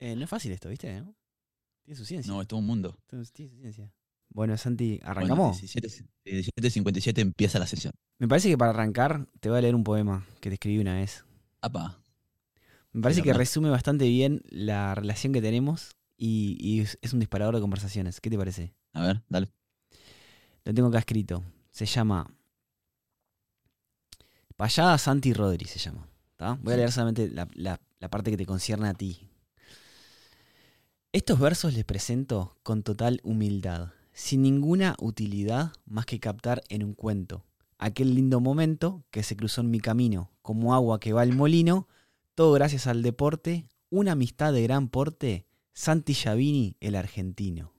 Eh, no es fácil esto, ¿viste? ¿no? Tiene su ciencia. No, es todo un mundo. Tiene su ciencia. Bueno, Santi, Bueno, ¿arrancamos? 17, 17.57 empieza la sesión. Me parece que para arrancar te voy a leer un poema que te escribí una vez. Apa, Me parece que resume bastante bien la relación que tenemos y, y es, es un disparador de conversaciones. ¿Qué te parece? a ver, dale. Lo tengo acá escrito. Se llama Payada Santi Rodri, se llama. ¿tá? Voy a leer solamente la, la- la parte que te concierne a ti. Estos versos les presento con total humildad, sin ninguna utilidad más que captar en un cuento aquel lindo momento que se cruzó en mi camino, como agua que va al molino, todo gracias al deporte, una amistad de gran porte, Santi Giavini, el argentino.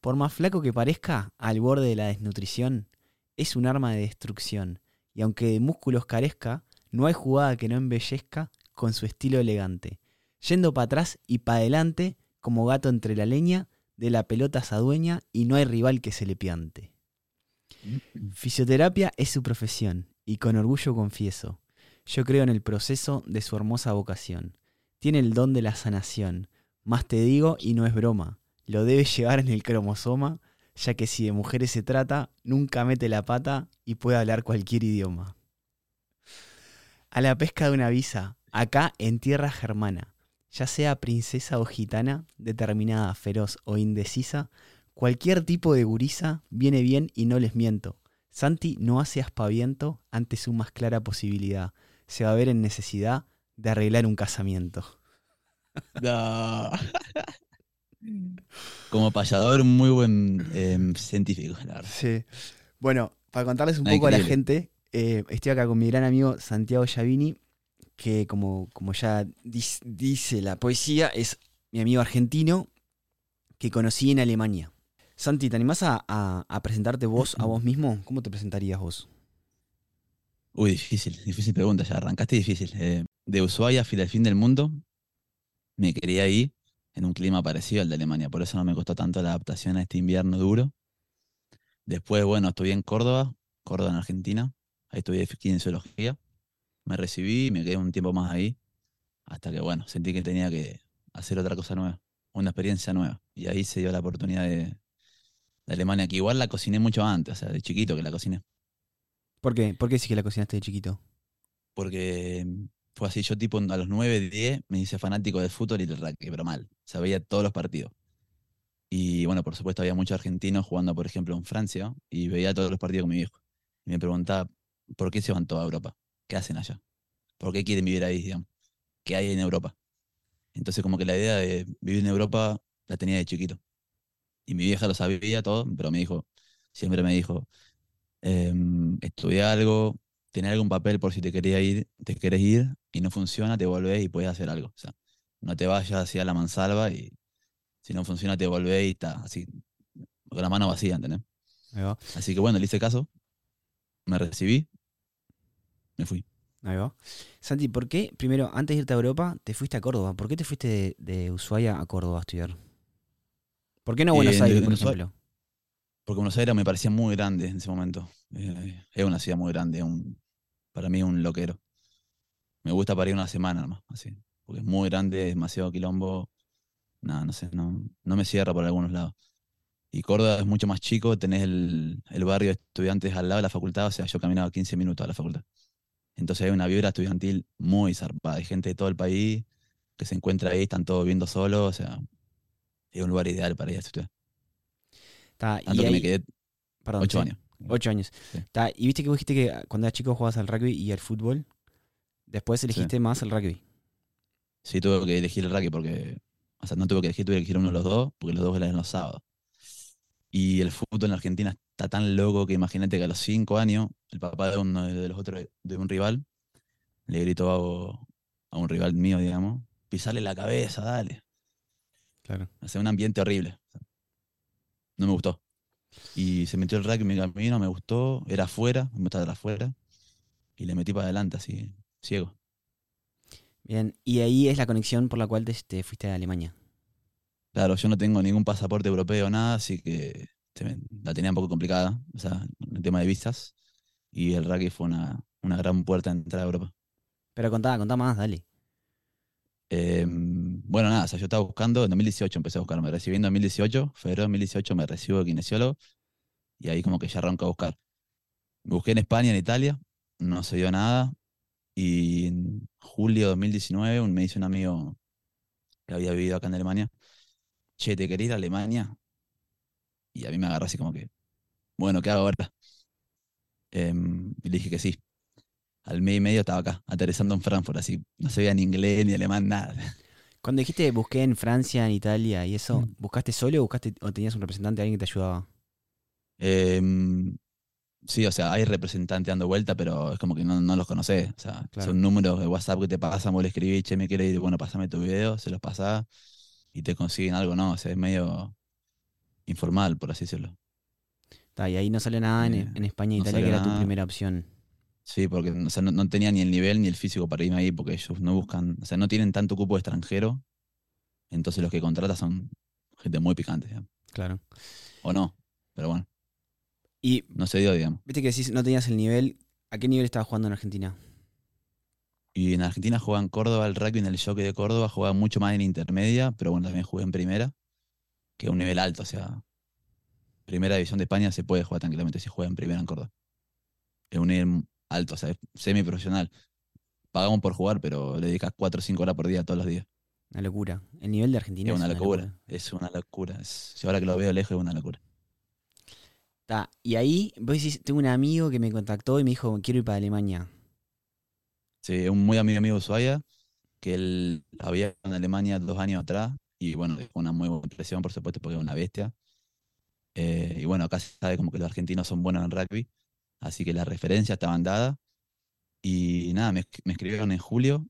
Por más flaco que parezca, al borde de la desnutrición, es un arma de destrucción, y aunque de músculos carezca, no hay jugada que no embellezca con su estilo elegante, yendo para atrás y para adelante, como gato entre la leña, de la pelota se adueña y no hay rival que se le piante. Fisioterapia es su profesión, y con orgullo confieso, yo creo en el proceso de su hermosa vocación. Tiene el don de la sanación, más te digo y no es broma, lo debe llevar en el cromosoma, ya que si de mujeres se trata, nunca mete la pata y puede hablar cualquier idioma. A la pesca de una visa, acá en tierra germana, ya sea princesa o gitana, determinada, feroz o indecisa, cualquier tipo de gurisa viene bien y no les miento. Santi no hace aspaviento ante su más clara posibilidad. Se va a ver en necesidad de arreglar un casamiento. No. Como payador, muy buen em, científico, la. Sí. Bueno, para contarles un poco a la gente, eh, estoy acá con mi gran amigo Santiago Giavini, que como, como ya dis- dice la poesía, es mi amigo argentino que conocí en Alemania. Santi, ¿te animás a, a- a presentarte vos a vos mismo? ¿Cómo te presentarías vos? Uy, difícil, difícil pregunta, ya arrancaste difícil. Eh, de Ushuaia hasta el fin del mundo, me quería ir en un clima parecido al de Alemania, por eso no me costó tanto la adaptación a este invierno duro. Después, bueno, estudié en Córdoba, Córdoba en Argentina, ahí estudié kinesiología, me recibí y me quedé un tiempo más ahí, hasta que, bueno, sentí que tenía que hacer otra cosa nueva, una experiencia nueva. Y ahí se dio la oportunidad de, de Alemania, que igual la cociné mucho antes, o sea, de chiquito que la cociné. ¿Por qué? ¿Por qué sí que la cocinaste de chiquito? porque fue así, yo tipo a los 9, 10 me hice fanático del fútbol y del rugby, pero mal, o sea, veía todos los partidos. Y bueno, por supuesto había muchos argentinos jugando, por ejemplo, en Francia, y veía todos los partidos con mi viejo. Y me preguntaba, ¿por qué se van toda Europa? ¿Qué hacen allá? ¿Por qué quieren vivir ahí, digamos? ¿Qué hay en Europa? Entonces como que la idea de vivir en Europa la tenía de chiquito. Y mi vieja lo sabía todo, pero me dijo, siempre me dijo, em, estudia algo, tener algún papel por si te quería ir, te querés ir y no funciona, te volvés y puedes hacer algo. O sea, no te vayas hacia la mansalva y si no funciona te volvés y está así, con la mano vacía, ¿entendés? Así que bueno, le hice caso, me recibí, me fui. Ahí va. Santi, ¿por qué, primero, antes de irte a Europa, te fuiste a Córdoba? ¿Por qué te fuiste de, de Ushuaia a Córdoba a estudiar? ¿Por qué no a Buenos Eh, Aires, de por Ushuaia- ejemplo? Porque Buenos Aires me parecía muy grande en ese momento. Eh, es una ciudad muy grande, un, para mí es un loquero. Me gusta para ir una semana nomás, así. Porque es muy grande, es demasiado quilombo. Nada, no sé, no, no me cierra por algunos lados. Y Córdoba es mucho más chico, tenés el, el barrio de estudiantes al lado de la facultad, o sea, yo caminaba 15 minutos a la facultad. Entonces hay una vibra estudiantil muy zarpada, hay gente de todo el país que se encuentra ahí, están todos viviendo solos, o sea, es un lugar ideal para ir a estudiar. Ta, y Tanto que me quedé perdón, ocho sí, años. Ocho años. Sí. Ta, y viste que vos dijiste que cuando eras chico jugabas al rugby y al fútbol. Después elegiste más el rugby. Sí, tuve que elegir el rugby porque, o sea, no tuve que elegir, tuve que elegir uno de los dos, porque los dos eran los sábados. Y el fútbol en Argentina está tan loco que imagínate que a los cinco años, el papá de uno de los otros, de un rival, le gritó a, a un rival mío, digamos, pisale la cabeza, dale. Claro. Sea, un ambiente horrible. No me gustó. Y se metió el rugby en mi camino, me gustó, era afuera, me gustaba estar afuera, y le metí para adelante, así, ciego. Bien. Y ahí es la conexión por la cual te, te fuiste a Alemania. Claro, yo no tengo ningún pasaporte europeo, nada, así que me- la tenía un poco complicada, o sea, el tema de visas. Y el rugby fue una, una gran puerta de entrada a Europa. Pero contá, contá más, dale. Eh, bueno, nada, o sea, yo estaba buscando, en 2018 empecé a buscar, me recibí en 2018, febrero de 2018 me recibo de kinesiólogo y ahí como que ya arranco a buscar. Busqué en España, en Italia, no se dio nada y en julio de 2019 un- me dice un amigo que había vivido acá en Alemania, che, ¿te querés ir a Alemania? Y a mí me agarró así como que, bueno, ¿qué hago ahora? Em, y le dije que sí. Al mes y medio estaba acá, aterrizando en Frankfurt, así, no sabía ni inglés ni alemán, nada. Cuando dijiste busqué en Francia, en Italia y eso, Mm. ¿buscaste solo o buscaste o tenías un representante, alguien que te ayudaba? Em, sí, o sea, hay representantes dando vuelta, pero es como que no, no los conocés. O sea, Claro. son números de WhatsApp que te pasan, vos le escribís, che, me quiere ir, bueno, pásame tu video, se los pasás y te consiguen algo, ¿no? O sea, es medio informal, por así decirlo. Ta, y ahí no sale nada en, Eh, en España e no Italia, que era tu primera opción. Sí, porque o sea, no, no tenía ni el nivel ni el físico para irme ahí, porque ellos no buscan, o sea, no tienen tanto cupo de extranjero, entonces los que contratan son gente muy picante, digamos. Claro. o no, pero bueno, Y no se dio, digamos. viste que decís no tenías el nivel. ¿A qué nivel estabas jugando en Argentina? Y en Argentina jugaba en Córdoba el rugby, en el Jockey de Córdoba, jugaba mucho más en intermedia, pero bueno, también jugué en primera, que es un nivel alto, o sea, primera división de España se puede jugar tranquilamente si juega en primera en Córdoba. Es un nivel alto, o sea, es semiprofesional. Pagamos por jugar, pero le dedicas 4 o 5 horas por día todos los días. Una locura. El nivel de Argentina Es es una locura, es una locura. es- si ahora que lo veo lejos es una locura. Ta, y ahí, vos decís, tengo un amigo que me contactó y me dijo, quiero ir para Alemania. Sí, un muy amigo mío de Ushuaia, que él había en Alemania dos años atrás, y bueno, dejó una muy buena impresión, por supuesto, porque es una bestia. Eh, y bueno, acá se sabe como que los argentinos son buenos en rugby, así que las referencias estaban dadas. Y nada, me, me escribieron en julio,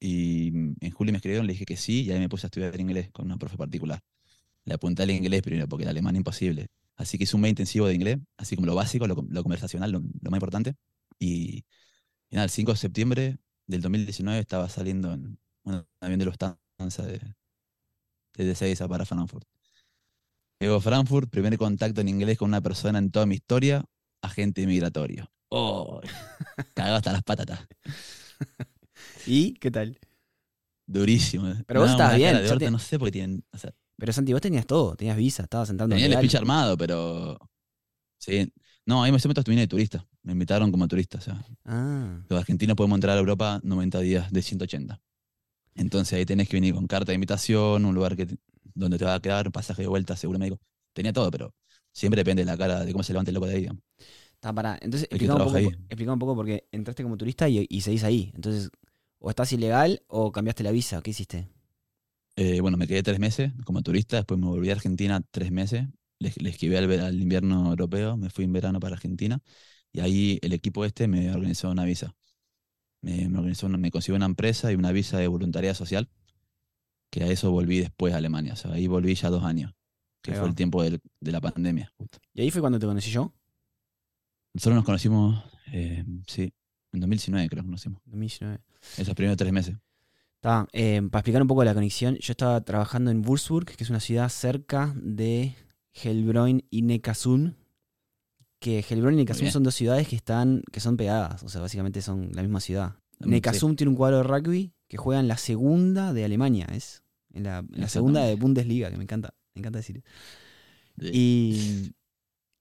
y en julio me escribieron, le dije que sí, y ahí me puse a estudiar inglés con una profe particular. Le apunté al inglés primero, porque el alemán imposible. Así que hice un mes intensivo de inglés, así como lo básico, lo, lo conversacional, lo, lo más importante. Y nada, el 5 de septiembre del 2019 estaba saliendo en un avión de Lufthansa de, desde Seiza para Frankfurt. Llego a Frankfurt, primer contacto en inglés con una persona en toda mi historia, agente migratorio. Oh, cagado hasta las patatas. ¿Y qué tal? Durísimo. eh. Pero vos estabas bien, de te- no sé por qué tienen. o sea, Pero Santi, vos tenías todo, tenías visa, estabas entrando tenía el speech armado, pero. Sí. No, ahí me siempre vine de turista. Me invitaron como turista. O sea, Ah, los argentinos podemos entrar a Europa 90 días de 180. Entonces ahí tenés que venir con carta de invitación, un lugar que donde te va a quedar, pasaje de vuelta, seguro médico. Tenía todo, pero siempre depende de la cara, de cómo se levante el loco de ahí. digamos. está para. Entonces, explica un, poco, explica un poco porque entraste como turista y, y seguís ahí. Entonces, o estás ilegal o cambiaste la visa. ¿Qué hiciste? Eh, bueno, me quedé tres meses como turista, después me volví a Argentina tres meses, le, le esquivé al, invierno europeo, me fui en verano para Argentina y ahí el equipo este me organizó una visa. Me, me organizó una- me consiguió una empresa y una visa de voluntariado social, que a eso volví después a Alemania, o sea, ahí volví ya dos años, que fue el tiempo del- de la pandemia. justo. Y ahí fue cuando te conocí yo, Nosotros nos conocimos, eh, sí, en 2019 creo que nos conocimos, 2019. esos primeros tres meses. Está, eh, para explicar un poco la conexión, yo estaba trabajando en Würzburg, que es una ciudad cerca de Helbron y Neckarsulm, que Helbron y Neckarsulm bien. son dos ciudades que están que son pegadas, o sea, básicamente son la misma ciudad. Sí. Neckarsulm tiene un cuadro de rugby que juega en la segunda de Alemania, es en la, en la segunda de. Bundesliga, que me encanta, me encanta decir. Y,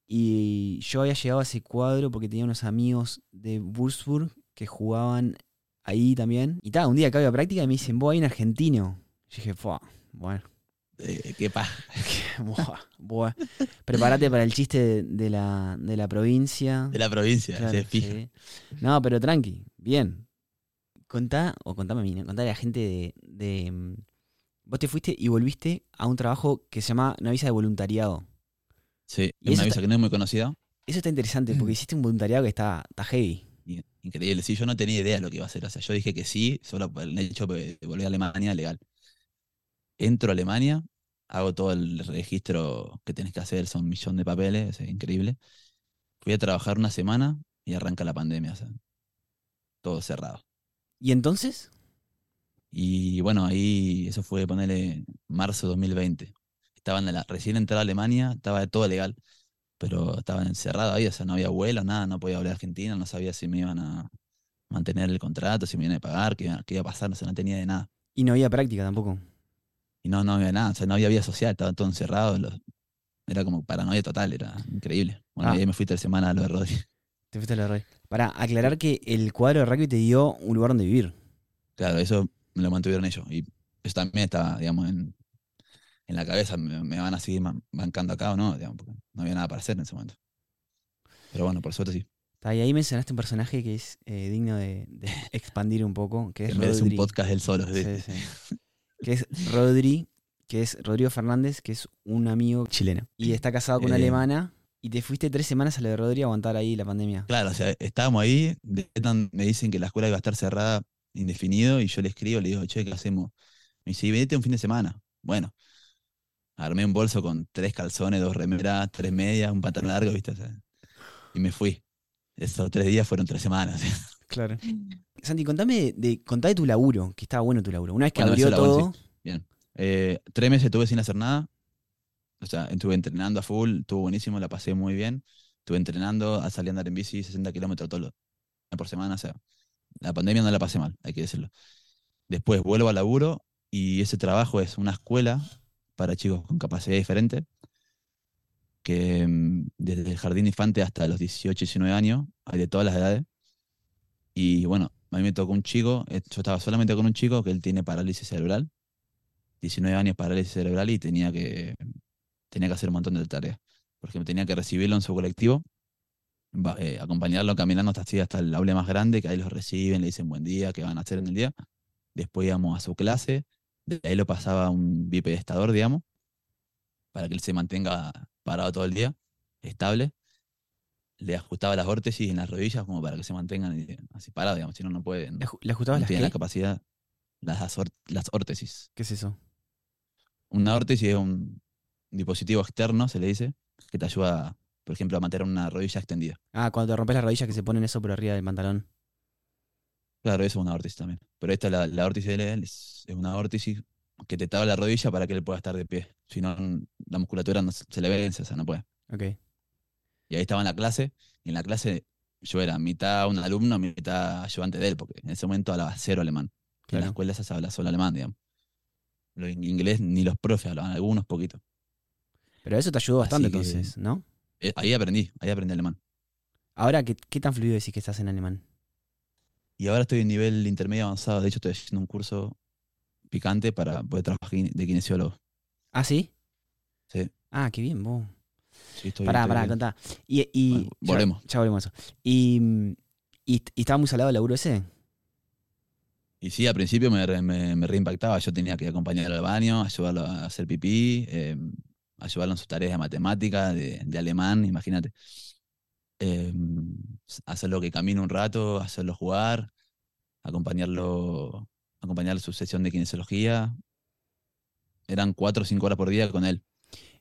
y yo había llegado a ese cuadro porque tenía unos amigos de Würzburg que jugaban ahí también. Y tal, un día acabo de práctica y me dicen, vos hay un argentino. Yo dije, "Fua, bueno, Eh, qué pa. buah, buah. prepárate para el chiste de, de la, de la provincia. De la provincia, Claro, se fija. sí. No, pero tranqui, bien. Contá, o contame a mí, ¿no? contale a la gente de, de, mm, Vos te fuiste y volviste a un trabajo que se llama una visa de voluntariado. Sí, Y una visa está- que no es muy conocida. Eso está interesante porque hiciste un voluntariado que está, está heavy. Increíble. Sí, yo no tenía idea de lo que iba a hacer. O sea, yo dije que sí, solo por el hecho de volver a Alemania legal. Entro a Alemania, hago todo el registro que tenés que hacer, son un millón de papeles, es increíble. Fui a trabajar una semana y arranca la pandemia, o sea, todo cerrado. ¿Y entonces? Y bueno, ahí eso fue ponerle marzo 2020. Estaban en la, recién entrada a Alemania, estaba todo legal, pero estaban encerrados ahí, o sea, no había vuelo, nada, no podía volver a Argentina, no sabía si me iban a mantener el contrato, si me iban a pagar, qué, iba- qué iba a pasar, o sea, no tenía de nada. Y no había práctica tampoco. Y no, no había nada, o sea, no había vida social, estaba todo encerrado. los- era como paranoia total, era increíble. Bueno, Ah. y ahí me fui tres semanas a lo de Rodri. Te fuiste a la red. Para aclarar que el cuadro de rugby te dio un lugar donde vivir. Claro, eso me lo mantuvieron ellos. Y eso también estaba, digamos, en, en la cabeza. Me, me van a seguir bancando acá o no, digamos, porque no había nada para hacer en ese momento. Pero bueno, por suerte sí. Y ahí mencionaste un personaje que es eh, digno de, de expandir un poco, que es merece un Rodri. podcast él solo. sí. Sí, sí. Que es Rodri, que es Rodrigo Fernández, que es un amigo chileno. Y está casado con una Eh. alemana. Y te fuiste tres semanas a la de Rodri a aguantar ahí la pandemia. Claro, o sea, estábamos ahí, de- me dicen que la escuela iba a estar cerrada indefinido y yo le escribo, le digo, che, ¿qué hacemos? Me dice, "Y venite un fin de semana. Bueno, armé un bolso con tres calzones, dos remeras, tres medias, un pantalón largo, ¿viste? O sea, y me fui. Esos tres días fueron tres semanas. Claro. Santi, contame de, de tu laburo, que estaba bueno tu laburo. Una vez que Bueno, abrió todo. Bien. Eh, tres meses estuve sin hacer nada. O sea, estuve entrenando a full, estuvo buenísimo, la pasé muy bien. Estuve entrenando, salí a andar en bici 60 kilómetros todos los- por semana. O sea, la pandemia no la pasé mal, hay que decirlo. Después vuelvo al laburo y ese trabajo es una escuela para chicos con capacidad diferente, que mm, desde el jardín infante hasta los 18, 19 años, hay de todas las edades. Y bueno, a mí me tocó un chico, eh, yo estaba solamente con un chico que él tiene parálisis cerebral, 19 años parálisis cerebral y tenía que, tenía que hacer un montón de tareas. Por ejemplo, tenía que recibirlo en su colectivo, eh, acompañarlo caminando hasta, hasta el aula más grande, que ahí los reciben, le dicen buen día, qué van a hacer en el día. Después íbamos a su clase, de ahí lo pasaba a un bipedestador, digamos, para que él se mantenga parado todo el día, estable. Le ajustaba las órtesis en las rodillas como para que se mantengan eh, así parados, digamos, si no, no pueden. ¿Le, aju- le ajustabas No las tiene la capacidad, las, las órtesis. ¿Qué es eso? Una órtesis es un dispositivo externo, se le dice, que te ayuda, por ejemplo, a mantener una rodilla extendida. Ah, cuando te rompes las rodillas que se ponen eso por arriba del pantalón. Claro, eso es una órtesis también. Pero esta, la, la órtesis de él, es, es una órtesis que te tapa la rodilla para que él pueda estar de pie. Si no, la musculatura no se se le vence, o sea, no puede. Ok. Y ahí estaba en la clase, y en la clase yo era mitad un alumno, mitad ayudante de él, porque en ese momento hablaba cero alemán. En la escuela se habla solo alemán, digamos. Lo in- inglés ni los profes hablaban, algunos poquitos. Pero eso te ayudó bastante que- entonces, ¿no? Eh, Ahí aprendí, ahí aprendí alemán. Ahora, ¿qué, qué tan fluido decís que estás en alemán? Y ahora estoy en nivel intermedio avanzado. De hecho, estoy haciendo un curso picante para poder trabajar de kinesiólogo. ¿Ah, sí? Sí, Ah, qué bien, vos. Sí, estoy, Pará, pará, bien. contá. Y, y Bueno, ya- volvemos. Ya, volvemos a eso. Y, y, y estaba muy salado el laburo ese. Y sí, al principio me, re- me, me reimpactaba. Yo tenía que acompañarlo al baño, ayudarlo a hacer pipí, eh, ayudarlo en sus tareas de matemática, de, de alemán, imagínate. Eh, hacerlo que camine un rato, hacerlo jugar, acompañarlo, en su sesión de kinesiología. Eran cuatro o cinco horas por día con él.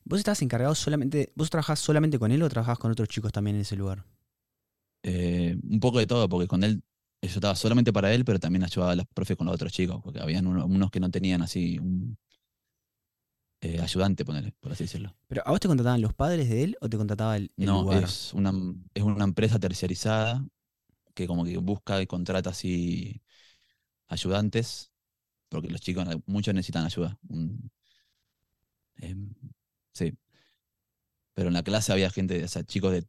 ¿Vos estabas encargado solamente, vos trabajás solamente con él o trabajás con otros chicos también en ese lugar? Eh, un poco de todo, porque con él yo estaba solamente para él, pero también ayudaba a los profes con los otros chicos, porque habían uno- unos que no tenían así un eh, ayudante, ponerle, por así decirlo. ¿Pero a vos te contrataban los padres de él o te contrataba el, el No, lugar? es una, es una empresa terciarizada que como que busca y contrata así ayudantes, porque los chicos, muchos necesitan ayuda. Un- em, sí. Pero en la clase había gente, o sea, chicos de,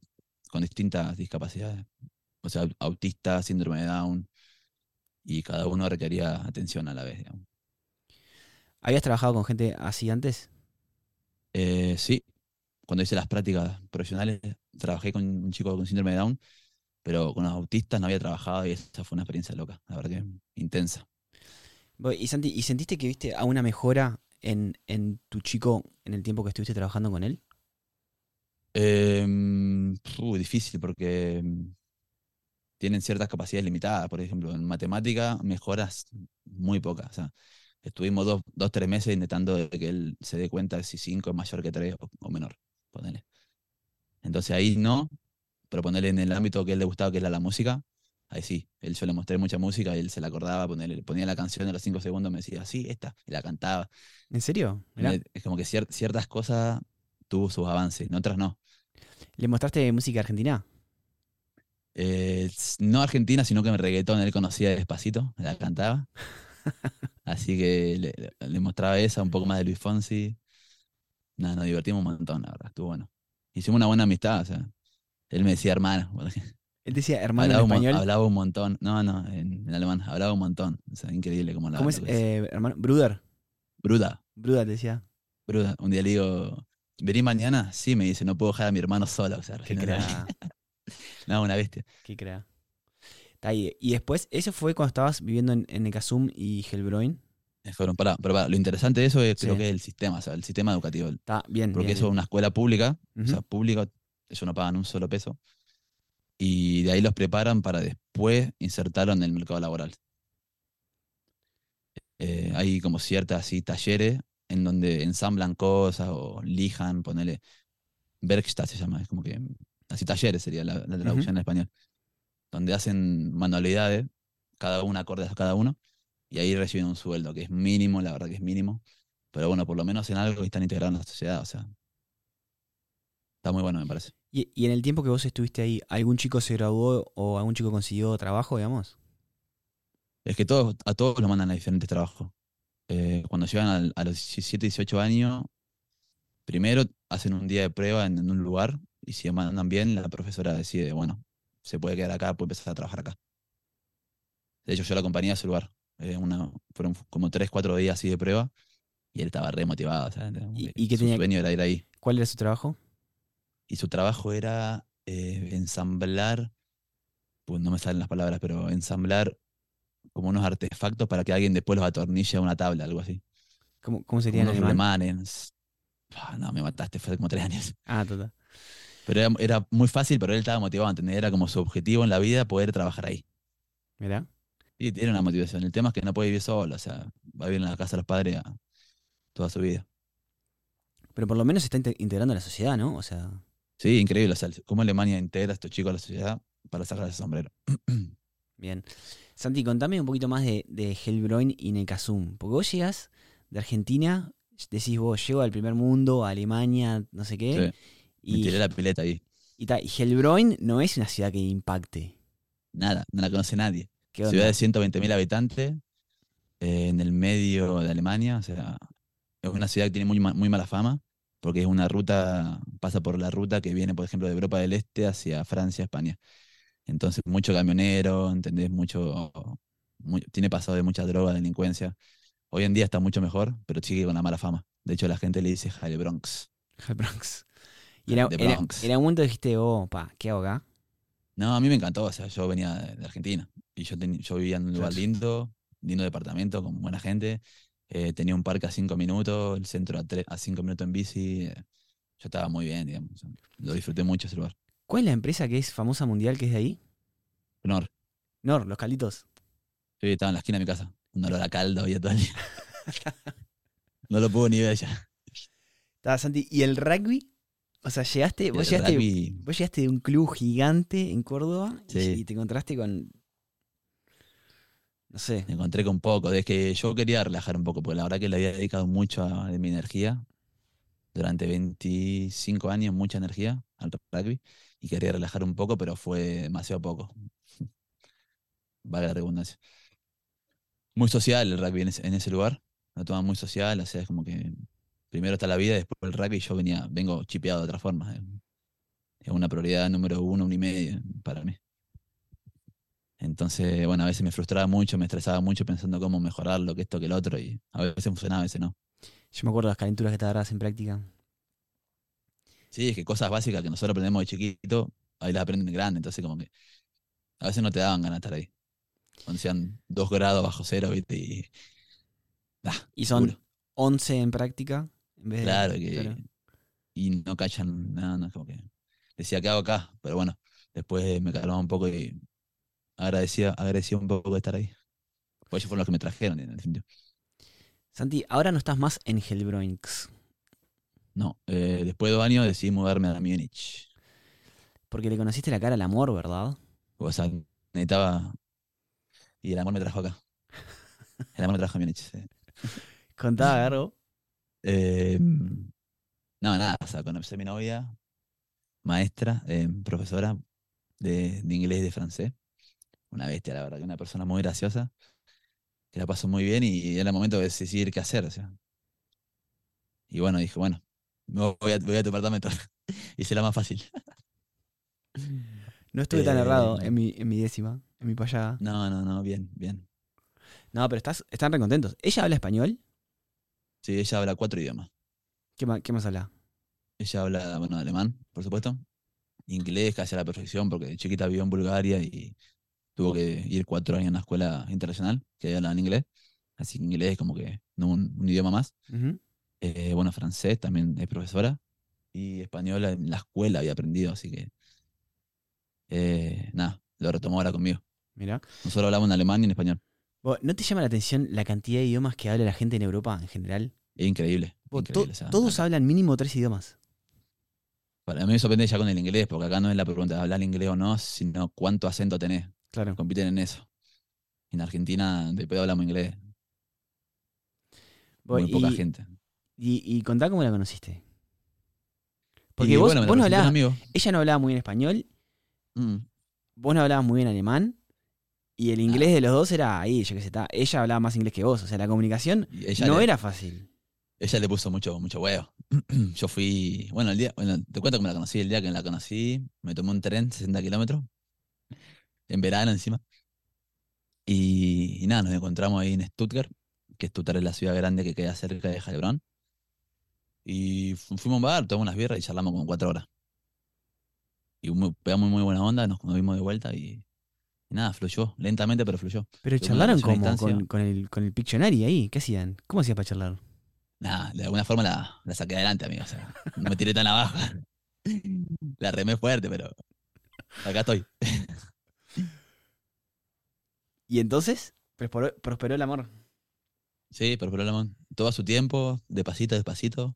con distintas discapacidades. O sea, autistas, síndrome de Down, y cada uno requería atención a la vez, digamos. ¿Habías trabajado con gente así antes? Eh, sí, cuando hice las prácticas profesionales, trabajé con un chico con síndrome de Down, pero con los autistas no había trabajado y esta fue una experiencia loca, la verdad que intensa. Y Santi, ¿y sentiste que viste a una mejora en, en tu chico en el tiempo que estuviste trabajando con él? Em, uh, difícil porque em, tienen ciertas capacidades limitadas. Por ejemplo, en matemática mejoras muy pocas. O sea, estuvimos dos, dos, tres meses intentando que él se dé cuenta de si 5 es mayor que 3 o, o menor. Ponele. Entonces ahí no, pero ponerle en el ámbito que él le gustaba, que era la música, ahí sí. Él yo le mostré mucha música y él se la acordaba, ponerle, ponía la canción a los 5 segundos, me decía, sí, esta, y la cantaba. ¿En serio? Mirá, Es como que cier- ciertas cosas tuvo sus avances, en otras no. ¿Le mostraste música argentina? Eh, no argentina, sino que me reggaetón, él conocía despacito, la cantaba. Así que le, le- le mostraba esa, un poco más de Luis Fonsi. Nada, nos divertimos un montón, la verdad, estuvo bueno. Hicimos una buena amistad, o sea, él me decía hermano, porque Él decía hermano en hablaba, un, hablaba montón, no, no, en, en alemán, hablaba un montón, o sea, increíble cómo hablaba. ¿Cómo es? Eh, hermano, Bruder. Bruda, Bruder te decía. Bruda, un día le digo, ¿vení mañana? Sí, me dice, no puedo dejar a mi hermano solo, o sea, Qué crea. no, una bestia. Qué crea. Está ahí. Y después, ¿eso fue cuando estabas viviendo en, en y Helbroin? Eh, Fueron, pará, pero pará, lo interesante de eso es, creo Sí. que es el sistema, o sea, el sistema educativo. Está bien. Porque bien, eso es una escuela pública, o sea, pública, ellos no pagan un solo peso. Y de ahí los preparan para después insertarlo en el mercado laboral. Eh, hay como ciertas así, talleres en donde ensamblan cosas o lijan, ponele. Werkstatt se llama, es como que. Así talleres sería la, la traducción en español. Donde hacen manualidades, cada una acorde a cada uno, y ahí reciben un sueldo que es mínimo, la verdad que es mínimo. Pero bueno, por lo menos en algo y están integrados en la sociedad, o sea. Está muy bueno, me parece. ¿Y, y en el tiempo que vos estuviste ahí, ¿algún chico se graduó o algún chico consiguió trabajo, digamos? Es que todos, a todos los mandan a diferentes trabajos. Eh, cuando llegan al- a los 17, 18 años, primero hacen un día de prueba en, en un lugar y si mandan bien, la profesora decide, bueno, se puede quedar acá, puede empezar a trabajar acá. De hecho, yo la acompañé a ese lugar. Eh, una, fueron como 3, 4 días así de prueba y él estaba re motivado. o sea, ¿Y- y qué su tenía- era ir ahí. ¿Cuál era su trabajo? Y su trabajo era eh, ensamblar, pues no me salen las palabras, pero ensamblar como unos artefactos para que alguien después los atornille a una tabla, algo así. ¿Cómo, cómo sería en remanes. Ah, no, me mataste, fue como tres años. Ah, total. Pero era, era muy fácil, pero él estaba motivado, ¿entendés? Era como su objetivo en la vida poder trabajar ahí. Mirá. Y tiene una motivación. El tema es que no puede vivir solo, o sea, va a vivir en la casa de los padres a- toda su vida. Pero por lo menos se está inte- integrando a la sociedad, ¿no? O sea, Sí, increíble. O sea, cómo Alemania integra a estos chicos a la sociedad para sacar ese sombrero. bien. Santi, contame un poquito más de, de Helbroin y Necasum. Porque vos llegas de Argentina, decís vos, llego al primer mundo, a Alemania, no sé qué. Sí, me y, tiré la pileta ahí. y, ta, y Helbroin no es una ciudad que impacte. Nada, no la conoce nadie. ¿Qué Ciudad de 120.000 habitantes, eh, en el medio de Alemania, o sea, es una ciudad que tiene muy mala fama, porque es una ruta, pasa por la ruta que viene, por ejemplo, de Europa del Este hacia Francia, España. Entonces, mucho camionero, ¿entendés? Mucho, muy- tiene pasado de mucha droga, delincuencia. Hoy en día está mucho mejor, pero sigue con la mala fama. De hecho, la gente le dice Jale Bronx. El Bronx. Y en, algún momento dijiste, oh, pa, ¿qué hago acá? No, a mí me encantó, o sea, yo venía de, Argentina y yo, teni- yo vivía en un lugar lindo, lindo departamento, con buena gente, eh, tenía un parque a cinco minutos, el centro a, a cinco minutos en bici, eh, yo estaba muy bien, digamos, lo disfruté mucho ese lugar. ¿Cuál es la empresa que es famosa mundial que es de ahí? Nor, Nor, los calitos. yo estaba en la esquina de mi casa, un olor a caldo había todo el día. no lo puedo ni ver ya. Estaba Santi. ¿Y el rugby? O sea, llegaste, vos llegaste, rugby, vos llegaste de un club gigante en Córdoba y- Sí. y, te encontraste con. No sé. me encontré con poco, es que yo quería relajar un poco, porque la verdad que le había dedicado mucho a- de mi energía, durante 25 años, mucha energía al rugby, y quería relajar un poco, pero fue demasiado poco. Valga la redundancia. Muy social el rugby en ese, lugar, lo toman muy social, o sea, es como que primero está la vida, después el rugby, yo venía, vengo chipeado de otra forma. Es una prioridad número uno, uno y medio para mí. Entonces, bueno, a veces me frustraba mucho, me estresaba mucho pensando cómo mejorar lo que esto, que el otro, y a veces funcionaba, a veces no. Yo me acuerdo de las calenturas que te agarras en práctica. Sí, es que cosas básicas que nosotros aprendemos de chiquito, ahí las aprenden de grande, entonces como que a veces no te daban ganas de estar ahí. Cuando sean dos grados bajo cero, ¿viste? Y, ah, Y son duro. 11 en práctica. En vez de- Claro, que, claro. y no cachan nada, no, como que decía, ¿qué hago acá? Pero bueno, después me calmaba un poco y agradecía, agradecía un poco de estar ahí. Pues ellos fueron los que me trajeron, en definitiva. Santi, ahora no estás más en Hellbroinx. No, eh, después de dos años decidí mudarme a Múnich. Porque le conociste la cara al amor, ¿verdad? O sea, necesitaba. Y el amor me trajo acá. El amor me trajo a Múnich. sí. Contaba, Garbo. Eh, no, nada, o sea, conocí a mi novia, maestra, eh, profesora de, de inglés y de francés. Una bestia, la verdad, que una persona muy graciosa, que la pasó muy bien y era el momento de decidir qué hacer. O sea. Y bueno, dije, bueno, voy a, voy a tu apartamento. Hice la más fácil. No estuve tan Eh, errado en mi, en mi décima, en mi payada. No, no, no, bien, bien. No, pero estás, están re contentos. ¿Ella habla español? Sí, ella habla cuatro idiomas. ¿Qué, ma- qué más habla? Ella habla, bueno, alemán, por supuesto. Inglés casi a la perfección, porque de chiquita vivió en Bulgaria y tuvo que ir cuatro años en una escuela internacional que hablan inglés. Así que inglés es como que no un, un idioma más. Eh, bueno, francés también es profesora. Y español en la escuela había aprendido, así que. eh, nada, lo retomó ahora conmigo. Mira. Nosotros hablamos en alemán y en español. ¿No te llama la atención la cantidad de idiomas que habla la gente en Europa en general? Es increíble. Increíble, to- o sea, todos hablan mínimo tres idiomas. Para mí me sorprende ya con el inglés, porque acá no es la pregunta de hablar inglés o no, sino cuánto acento tenés. Claro. Compiten en eso. En Argentina, de pedo hablamos inglés. Muy poca y, gente. Y, y contá cómo la conociste. Porque Y vos, bueno, vos no hablabas, ella no hablaba muy bien español, Mm. vos no hablabas muy bien alemán, y el inglés de los dos era ahí, yo qué sé, está, ella hablaba más inglés que vos, o sea, la comunicación no le- era fácil. Ella le puso mucho, mucho huevo. Yo fui, bueno, el día, bueno, te cuento que me la conocí, el día que la conocí, me tomé un tren, 60 kilómetros, en verano encima. Y, y nada, nos encontramos ahí en Stuttgart, que Stuttgart es la ciudad grande que queda cerca de Heilbronn. Y fu- fuimos a un bar, tomamos unas birras y charlamos como cuatro horas. Y muy- pegamos muy buena onda, nos, nos vimos de vuelta y, y nada, fluyó, lentamente pero fluyó. Pero charlaron como con, con el, con el Pictionary ahí, ¿qué hacían? ¿Cómo hacías para charlar? Nada, de alguna forma la, la saqué adelante, amigo. O sea, no me tiré tan abajo. La remé fuerte, pero acá estoy. Y entonces, prosperó, prosperó el amor. Sí, pero problema. Todo a su tiempo, de pasito, despacito.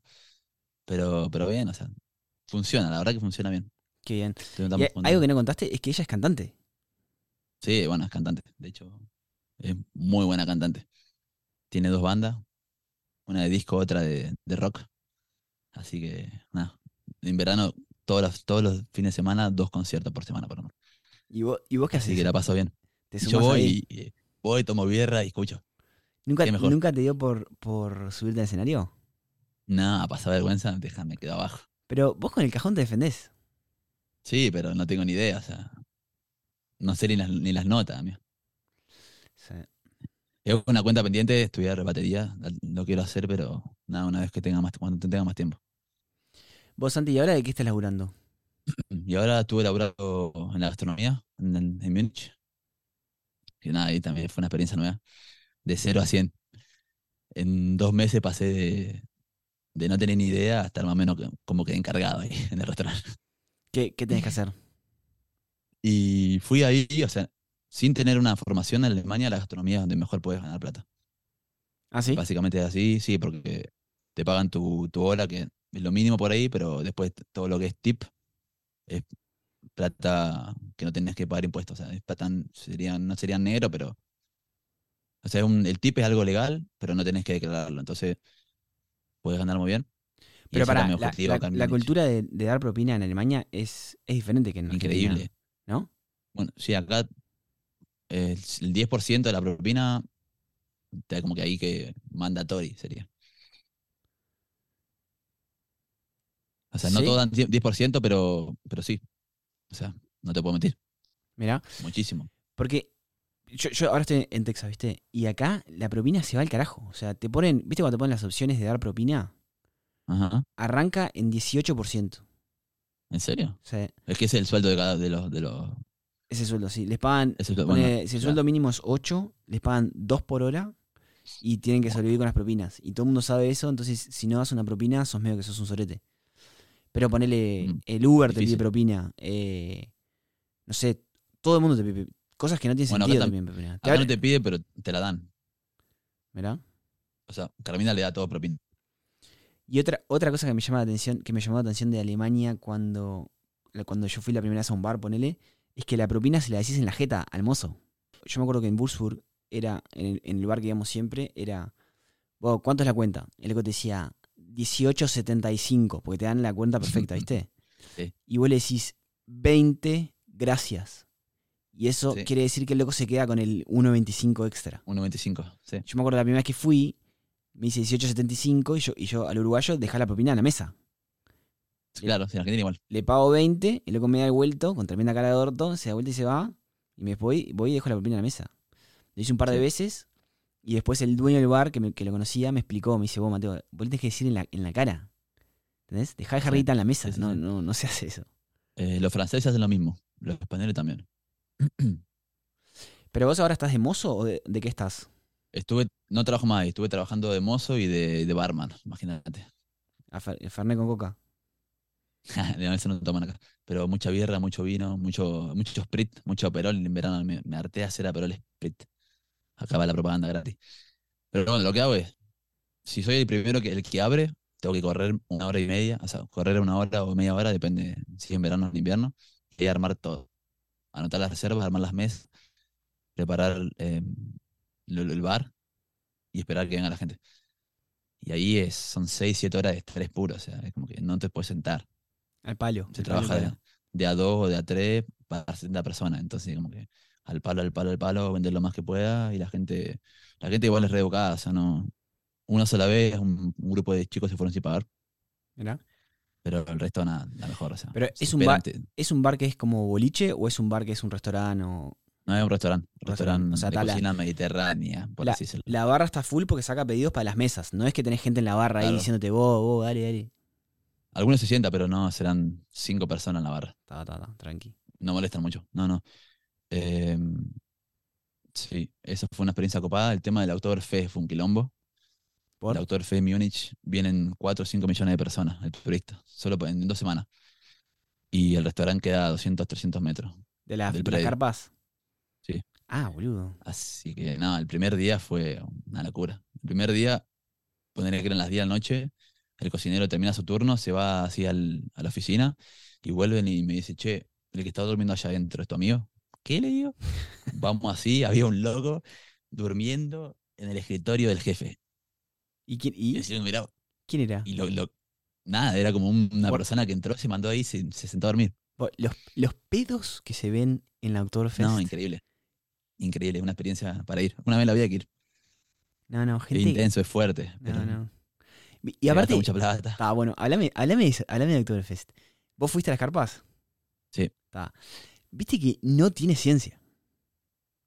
Pero, pero bien, o sea, funciona, la verdad que funciona bien. Qué bien. Y algo que no contaste es que ella es cantante. Sí, bueno, es cantante. De hecho, es muy buena cantante. Tiene dos bandas, una de disco, otra de, de rock. Así que, nada. En verano, todos los, todos los fines de semana, dos conciertos por semana, por menos. ¿Y vos, y vos qué Así haces? que la paso bien. ¿Te Y Yo voy y, y voy, tomo birra y escucho. ¿Nunca. ¿Nunca te dio por, por subirte al escenario? Nada, pasa vergüenza, déjame, quedo abajo. Pero vos con el cajón te defendés. Sí, pero no tengo ni idea, o sea. No sé ni las, ni las notas, amigo. Sí. Es una cuenta pendiente, estudiar batería, lo quiero hacer, pero nada, una vez que tenga más, cuando tenga más tiempo. Vos, Santi, ¿y ahora de qué estás laburando? Y ahora estuve laburando en la gastronomía, en, en Múnich. Y nada, ahí también fue una experiencia nueva. De 0 a 100. En dos meses pasé de, de no tener ni idea a estar más o menos que- como que encargado ahí en el restaurante. ¿Qué, qué tenés que hacer? Y fui ahí, o sea, sin tener una formación en Alemania, la gastronomía es donde mejor puedes ganar plata. ¿Ah, sí? Básicamente es así, sí, porque te pagan tu, tu hora, que es lo mínimo por ahí, pero después todo lo que es tip es plata que no tenés que pagar impuestos. O sea, es plata, serían, no serían negro, pero. O sea, un- el tip es algo legal, pero no tenés que declararlo. Entonces, puedes ganar muy bien. Y Pero para, la, la- la cultura de, de dar propina en Alemania es, es diferente que en Argentina, Increíble. ¿no? Bueno, sí, acá eh, el 10% de la propina, da como que ahí que mandatory sería. O sea, no ¿Sí? todo dan 10%, pero, pero sí. O sea, no te puedo mentir. Mirá, Muchísimo. porque yo, yo ahora estoy en Texas, ¿viste? Y acá la propina se va al carajo. O sea, te ponen, ¿viste cuando te ponen las opciones de dar propina? Ajá. Arranca en 18%. ¿En serio? Sea, Es que ese es el sueldo de cada de los, de los. ese sueldo, sí. Les pagan, ese pone- bueno, si el claro. sueldo mínimo es 8, les pagan 2 por hora y tienen que sobrevivir con las propinas. Y todo el mundo sabe eso, entonces si no das una propina, sos medio que sos un sorete. Pero ponele, Mm, el Uber te pide propina. eh, no sé, todo el mundo te pide cosas que no tienen Bueno, sentido te tam- piden propina. Acá no te pide, pero te la dan. Mirá. O sea, Carmina le da todo propina. Y otra, otra cosa que me llama la atención, que me llamó la atención de Alemania cuando, cuando yo fui la primera vez a un bar, ponele, es que la propina se la decís en la jeta al mozo. Yo me acuerdo que en Würzburg era, en el, en el bar que íbamos siempre, era, "Wow, ¿cuánto es la cuenta? El loco te decía 18.75, porque te dan la cuenta perfecta, ¿viste? Sí. Y vos le decís 20, gracias. Y eso Sí. quiere decir que el loco se queda con el 1.25 extra. 1.25, sí. Yo me acuerdo la primera vez que fui, me hice 18.75 y yo, y yo al uruguayo dejá la propina en la mesa. Claro, sí, en Argentina igual. Le pago 20, el loco me da el vuelto, con tremenda cara de orto, se da vuelta y se va. Y me voy, voy y dejo la propina en la mesa. Lo hice un par de Sí. veces y después el dueño del bar, que, me- que lo conocía, me explicó, me dice, vos Mateo, vos le tenés que decir en la, en la cara. ¿Entendés? Dejá de jarrita en la mesa. no, no, no se hace eso. Eh, los franceses hacen lo mismo, los españoles también. ¿Pero vos ahora estás de mozo o de, de qué estás? Estuve, no trabajo más ahí, estuve trabajando de mozo y de, de barman, imagínate. A Fer- Fernet con coca. De a veces no toman acá. Pero mucha birra, mucho vino, mucho, mucho sprit, mucho aperol. En verano me, me harté a hacer aperol sprit. Acaba la propaganda gratis. Pero bueno, lo que hago es, si soy el primero que el que abre, tengo que correr una hora y media, o sea, correr una hora o media hora, depende si es en verano o en invierno, y armar todo. Anotar las reservas, armar las mesas, preparar eh, el bar y esperar que venga la gente. Y ahí es, son 6, 7 horas de estrés puro, o sea, es como que no te puedes sentar. Al palo. Se trabaja de, palo. de a dos o de a tres para 70 personas. Entonces, como que al palo, al palo, al palo, vender lo más que pueda. Y la gente, la gente igual es reeducada. O sea, no. Una sola vez, un, un grupo de chicos se fueron sin pagar. Pero el resto nada, la mejor. O sea, Pero es un bar- ¿Es un bar que es como boliche o es un bar que es un restaurante? O... No es un restaurante. Restaurante, Restaurante o sea, de la- cocina mediterránea, por la, así decirlo. la barra está full porque saca pedidos para las mesas. No es que tenés gente en la barra ahí diciéndote vos, vos, dale, dale. Algunos se sientan, pero no, serán cinco personas en la barra. Ta, ta, ta, tranqui. No molestan mucho. No, no. Eh, sí, esa fue una experiencia copada. El tema del Oktoberfest fue un quilombo. ¿Por? El Oktoberfest de Múnich vienen 4 o 5 millones de personas, el turista, solo en dos semanas. Y el restaurante queda a 200, 300 metros. ¿De, la- del de las carpas? Sí. Ah, boludo. Así que nada, el primer día fue una locura. El primer día, ponerle que eran las 10 de la noche, el cocinero termina su turno, se va así al- a la oficina y vuelven y me dice, che, el que está durmiendo allá adentro es tu amigo. ¿Qué le digo? Vamos así, había un loco durmiendo en el escritorio del jefe. ¿Y quién, Y y, decían, mirá, quién era? Y lo, lo- nada, era como un- una persona que entró, se mandó ahí y se, se sentó a dormir. Los, los pedos que se ven en la Oktoberfest. No, increíble. Increíble, una experiencia para ir. Una vez la hay que ir. No, no, Es gente. intenso, es fuerte. No, pero no. Y aparte. mucha plata. Está bueno, de, eso, hablame de Oktoberfest. ¿Vos fuiste a las carpas? Sí. Está. Viste que no tiene ciencia.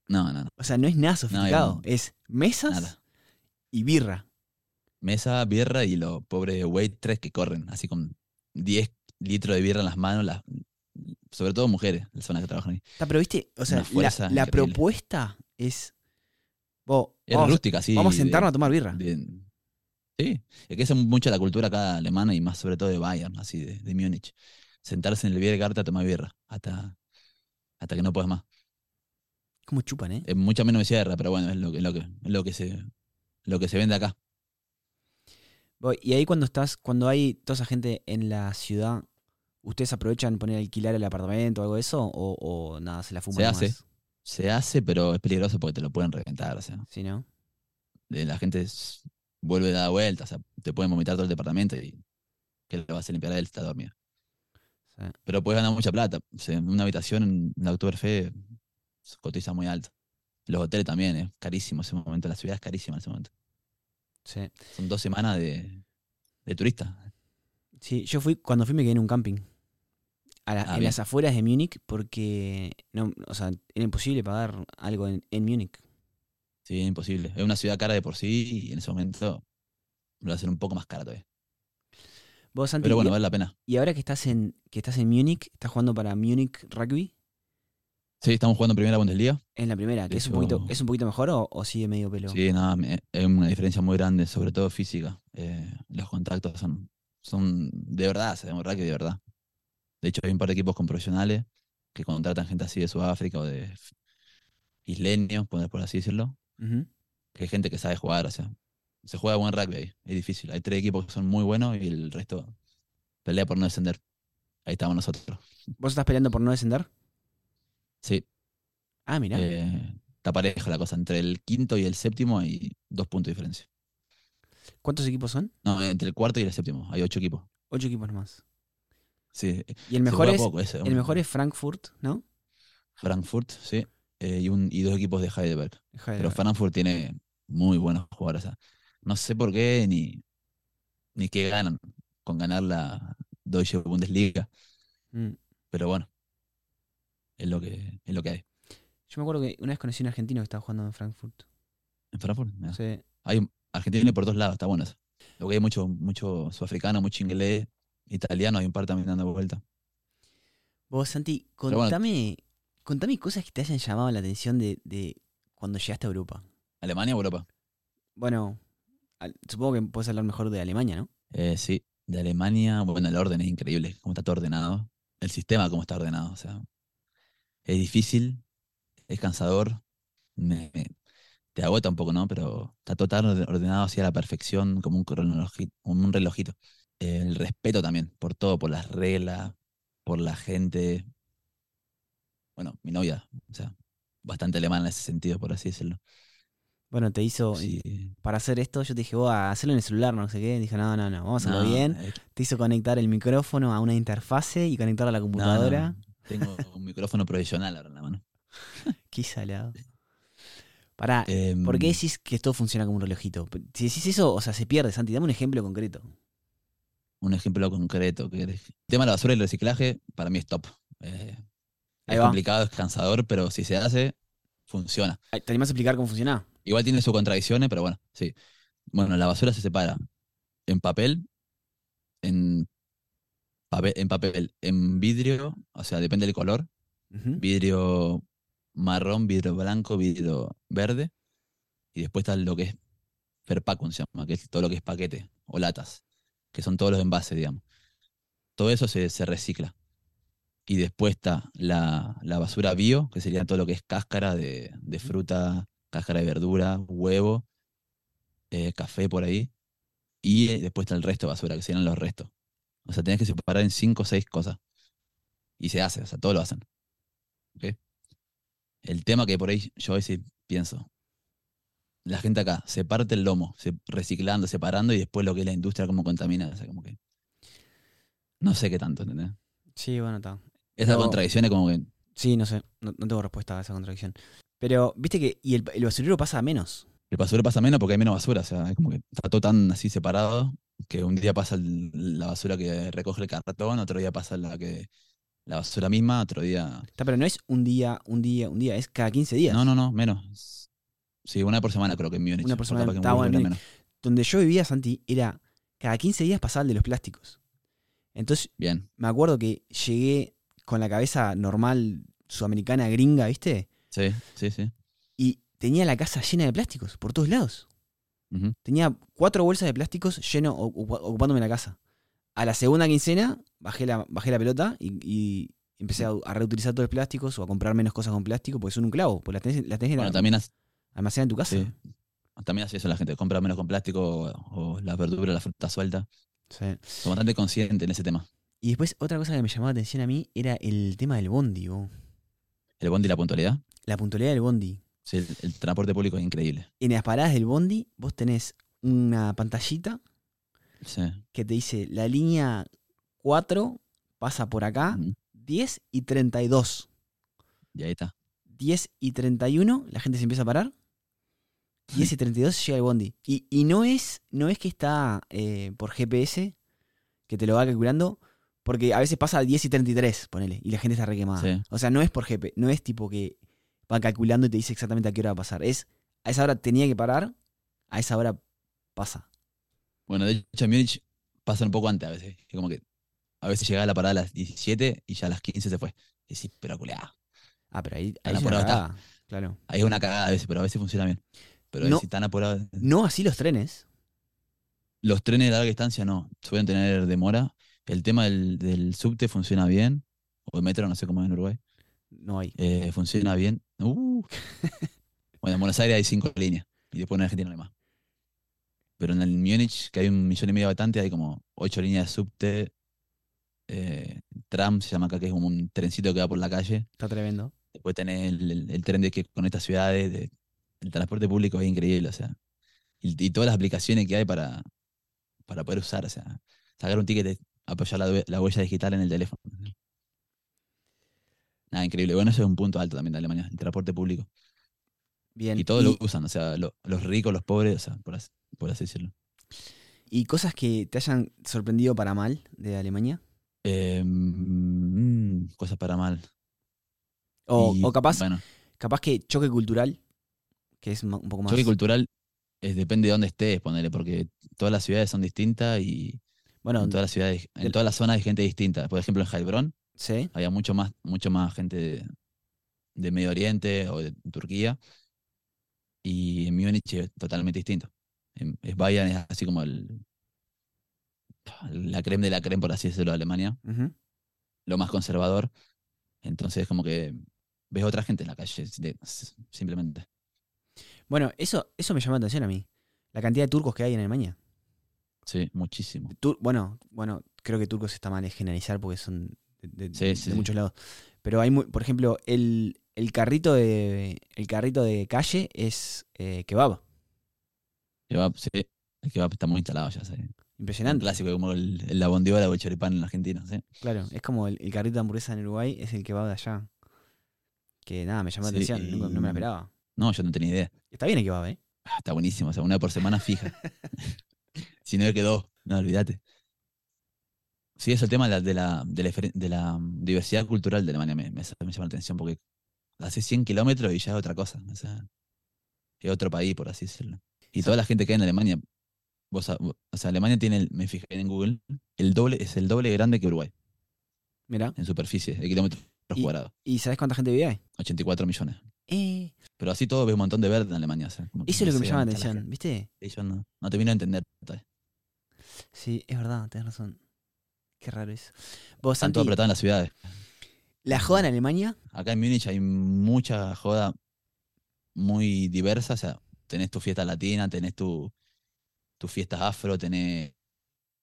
No, no, no. O sea, no es nada sofisticado. no. es mesas Nada. y birra. Mesa, birra y los pobres waitress que corren, así con 10 litros de birra en las manos, las, sobre todo mujeres, las que trabajan ahí. Está, pero viste, o sea, la, propuesta es. Vos, Es vamos, rústica, así. vamos a de- sentarnos a tomar birra. de- sí, es que es mucho la cultura acá alemana y más sobre todo de Bayern, así de, de Múnich. Sentarse en el Biergarten a tomar birra, hasta, hasta que no puedes más. ¿Cómo chupan, eh? Es mucha menos sierra, pero bueno, es lo es lo que, es lo que se, lo que se vende acá. Y ahí cuando estás, cuando hay toda esa gente en la ciudad, ¿ustedes aprovechan poner alquilar el apartamento o algo de eso? ¿O, o nada, se la fuman Se hace. Se hace, pero es peligroso porque te lo pueden reventar. O sea, Sí, ¿no? de- la gente vuelve a dar vueltas, o sea, te pueden vomitar todo el departamento y que le vas a limpiar él, está dormido. Sí. Pero puedes ganar mucha plata. O sea, una habitación en la Oktoberfest cotiza muy alto. Los hoteles también, es carísimo ese momento. La ciudad es carísima en ese momento. Sí. Son dos semanas de, de turistas. Sí, yo fui, cuando fui me quedé en un camping. A la- Ah, en bien. las afueras de Múnich porque no, o sea, era imposible pagar algo en, en Múnich. Sí, imposible. Es una ciudad cara de por sí y en ese momento lo va a hacer un poco más cara todavía. Vos, Santi, Pero bueno, vale la pena. y ahora que estás en que estás en Múnich, estás jugando para Múnich Rugby Sí, estamos jugando primera Bundesliga. en la primera, que es un poquito, es un poquito mejor o, o sigue medio pelo. Sí, nada, es una diferencia muy grande, sobre todo física. Eh, los contactos son, son de verdad, se llama rugby de verdad. De hecho, hay un par de equipos con profesionales que contratan gente así de Sudáfrica o de isleños, por así decirlo, que hay gente que sabe jugar, o sea, se juega buen rugby ahí, es difícil. Hay tres equipos que son muy buenos y el resto pelea por no descender. Ahí estamos nosotros. ¿Vos estás peleando por no descender? Sí, Ah, mirá. eh, está pareja la cosa. Entre el quinto y el séptimo hay dos puntos de diferencia. ¿Cuántos equipos son? No, entre el cuarto y el séptimo hay ocho equipos. Ocho equipos nomás. Sí, Y el mejor es ese. el mejor es Frankfurt, ¿no? Frankfurt, sí. eh, y, un, y dos equipos de Heidelberg. Pero. Frankfurt tiene muy buenos jugadores. o sea, no sé por qué ni, ni qué ganan con ganar la Deutsche Bundesliga. Mm. Pero bueno, es lo que, es lo que hay. Yo me acuerdo que una vez conocí a un argentino que estaba jugando en Frankfurt. En Frankfurt. No sé. hay Argentina por todos lados, está bueno eso. Lo que hay mucho, mucho sudafricano, mucho inglés, italiano, hay un par también dando vuelta. Vos, Santi, bueno. contame, contame cosas que te hayan llamado la atención de, de cuando llegaste a Europa. ¿Alemania o Europa? Bueno, supongo que puedes hablar mejor de Alemania, ¿no? Eh, sí, de Alemania, bueno, el orden es increíble, cómo está todo ordenado. El sistema, cómo está ordenado. O sea, es difícil, es cansador, me- te agota un poco, ¿no? Pero está todo tan orde- ordenado hacia la perfección, como un, como un relojito. El respeto también, por todo, por las reglas, por la gente. Bueno, mi novia, o sea, bastante alemana en ese sentido, por así decirlo. Bueno, te hizo. Sí. Para hacer esto, yo te dije, vos, hacerlo en el celular, no sé qué. Dije, no, no, no, vamos a hacerlo No, bien. eh, Te hizo conectar el micrófono a una interfase y conectarlo a la no, no, computadora. Tengo un micrófono profesional ahora en la mano. Qué salado. Pará, Em, ¿por qué decís que esto funciona como un relojito? Si decís eso, o sea, se pierde, Santi. Dame un ejemplo concreto. un ejemplo concreto. que El tema de la basura y el reciclaje, para mí es top. Eh, es va. complicado, es cansador, pero si se hace, funciona. ¿Te animás a explicar cómo funciona? Igual tiene sus contradicciones, pero bueno, sí. Bueno, la basura se separa en papel, en papel, en papel, en vidrio, o sea, depende del color, vidrio marrón, vidrio blanco, vidrio verde, y después está lo que es Ferpacum, se llama, que es todo lo que es paquete o latas, que son todos los envases, digamos. Todo eso se, se recicla. Y después está la, la basura bio, que sería todo lo que es cáscara de, de fruta, cáscara de verdura, huevo, eh, café por ahí. Y eh, después está el resto de basura, que serían los restos. O sea, tenés que separar en cinco o seis cosas. Y se hace, o sea, todo lo hacen. El tema que por ahí yo a veces pienso, la gente acá se parte el lomo, se, reciclando, separando, y después lo que es la industria, cómo contamina, o sea, como que... No sé qué tanto, ¿entendés? Sí, bueno, está. Esa No. contradicción es como que... Sí, no sé. No, no tengo respuesta a esa contradicción. Pero, viste que. Y el, el basurero pasa a menos. El basurero pasa menos porque hay menos basura, o sea, es como que está todo tan así separado que un día pasa el- la basura que recoge el cartón, otro día pasa la que la basura misma, otro día... Está, pero no es un día, un día, un día. Es cada 15 días. No, no, no, menos. Sí, una por semana creo que en Múnich. Una por semana, está bueno, menos. Donde yo vivía, Santi, era. Cada 15 días pasaba el de los plásticos. Entonces, Bien, me acuerdo que llegué con la cabeza normal, sudamericana, gringa, ¿viste? Sí, sí, sí. Y tenía la casa llena de plásticos por todos lados. Tenía cuatro bolsas de plásticos lleno, ocupándome la casa. A la segunda quincena bajé la, bajé la pelota y, y empecé a, a reutilizar todos los plásticos o a comprar menos cosas con plástico porque son un clavo. Porque las tenés, las tenés Bueno, en- también, hace- almacenadas en tu casa. sí. también hace eso la gente, compra menos con plástico o, o las verduras, la fruta suelta. Sí. Son bastante conscientes en ese tema. Y después otra cosa que me llamaba la atención a mí era el tema del bondi. bo. El bondi y la puntualidad. La puntualidad del bondi. Sí, el, el transporte público es increíble. En las paradas del bondi vos tenés una pantallita Sí. que te dice la línea 4 pasa por acá, Ujú. 10 y 32. Y ahí está. 10 y 31 la gente se empieza a parar. 10 y 32 llega el bondi. Y, y no, es, no es que está eh, por GPS, que te lo va calculando, porque a veces pasa a 10 y 33, ponele, y la gente está requemada. Sí. O sea, no es por GPS, no es tipo que va calculando y te dice exactamente a qué hora va a pasar. Es a esa hora tenía que parar, a esa hora pasa. Bueno, de hecho en Múnich pasa un poco antes a veces. Que como que a veces llegaba la parada a las 17 y ya a las 15 se fue. Y sí, pero culeado. Ah, pero ahí, ahí es una cagada, Claro. Ahí es una cagada a veces, pero a veces funciona bien. Pero No. si están apurados. No así los trenes. Los trenes de larga distancia no, suelen tener demora. El tema del, del subte funciona bien. O el metro, no sé cómo es en Uruguay. No hay. Eh, funciona bien. Uh. bueno, en Buenos Aires hay cinco líneas. Y después en Argentina no hay más. Pero en el Múnich, que hay un millón y medio de habitantes, hay como ocho líneas de subte. eh, tram se llama acá, que es como un trencito que va por la calle. Está tremendo. Después tenés el, el- el tren de que conecta ciudades. de- el transporte público es increíble, o sea. Y, y todas las aplicaciones que hay para, para poder usar, o sea. Sacar un ticket, apoyar la, hue- la huella digital en el teléfono. Nada, increíble. Bueno, eso es un punto alto también de Alemania, el transporte público. Bien. Y todos lo usan, o sea, lo- los ricos, los pobres, o sea, por así, por así decirlo. ¿Y cosas que te hayan sorprendido para mal de Alemania? Eh, mm, cosas para mal. O, Y, o capaz, Bueno, capaz que choque cultural, que es un poco más. choque cultural es, depende de dónde estés, ponele, porque todas las ciudades son distintas y Bueno, en todas las ciudades, en del- todas las zonas hay gente distinta. Por ejemplo, en Heilbronn sí. había mucho más, mucho más gente de, de Medio Oriente o de Turquía. Y en Múnich es totalmente distinto. En es Bayern es así como el, la creme de la creme, por así decirlo, de Alemania. Lo más conservador. Entonces, como que ves otra gente en la calle, simplemente. Bueno, eso, eso me llama la atención a mí. La cantidad de turcos que hay en Alemania. Sí, muchísimo. Tur- bueno, bueno, creo que turcos está mal es generalizar porque son de, de- Sí, de sí, sí. muchos lados. Pero hay, mu- por ejemplo, el, el carrito de el carrito de calle es eh, kebab. Kebab, sí, el kebab está muy instalado ya. Sí. Un Impresionante. clásico como el, el la bondiola o el choripán en Argentina. ¿sí? Claro, es como el, el carrito de hamburguesa en Uruguay es el kebab de allá. Que nada, me llamó la atención, no me la esperaba. No, yo no tenía idea. Está bien el kebab, ¿eh? Ah, Está buenísimo, o sea, una por semana fija. si no quedó, no, olvídate. Sí, es el tema de la, de la, de la, mm, diversidad cultural de Alemania, me, me, me llama la atención, porque hace 100 kilómetros y ya es otra cosa. O sea, es otro país, por así decirlo. Y toda la gente que hay en Alemania, vos, o sea, Alemania tiene, el- me fijé en Google, el doble, es el doble grande que Uruguay, Mira. en superficie, de kilómetros cuadrados. ¿Y sabes cuánta gente vive ahí? 84 millones. Eh, Pero así todo ves un montón de verde en Alemania. o sea, eso es lo que me llama la atención, ¿viste? Y yo no, no termino de entender. Sí, es verdad, tenés razón. Qué raro eso. Vos, Están todos apretados en las ciudades. la joda en Alemania, Acá en Múnich hay mucha joda muy diversa. O sea, tenés tu fiesta latina, tenés tu, tus fiestas afro, tenés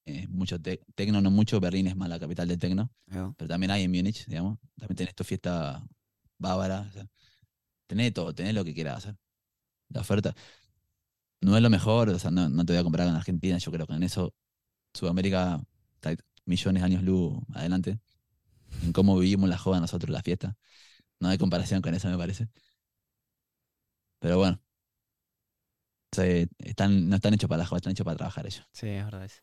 eh, mucho te- tecno, no mucho. Berlín es más la capital del tecno, pero también hay en Múnich, digamos. También tenés tu fiesta bávara. o sea, tenés todo, tenés lo que quieras hacer. La oferta no es lo mejor, o sea, no, no te voy a comparar con Argentina. Yo creo que en eso Sudamérica está millones de años luz adelante. En cómo vivimos la joda nosotros, la fiesta. No hay comparación con eso, me parece. Pero bueno. Están, no están hechos para la joda, están hechos para trabajar ellos. sí, es verdad eso.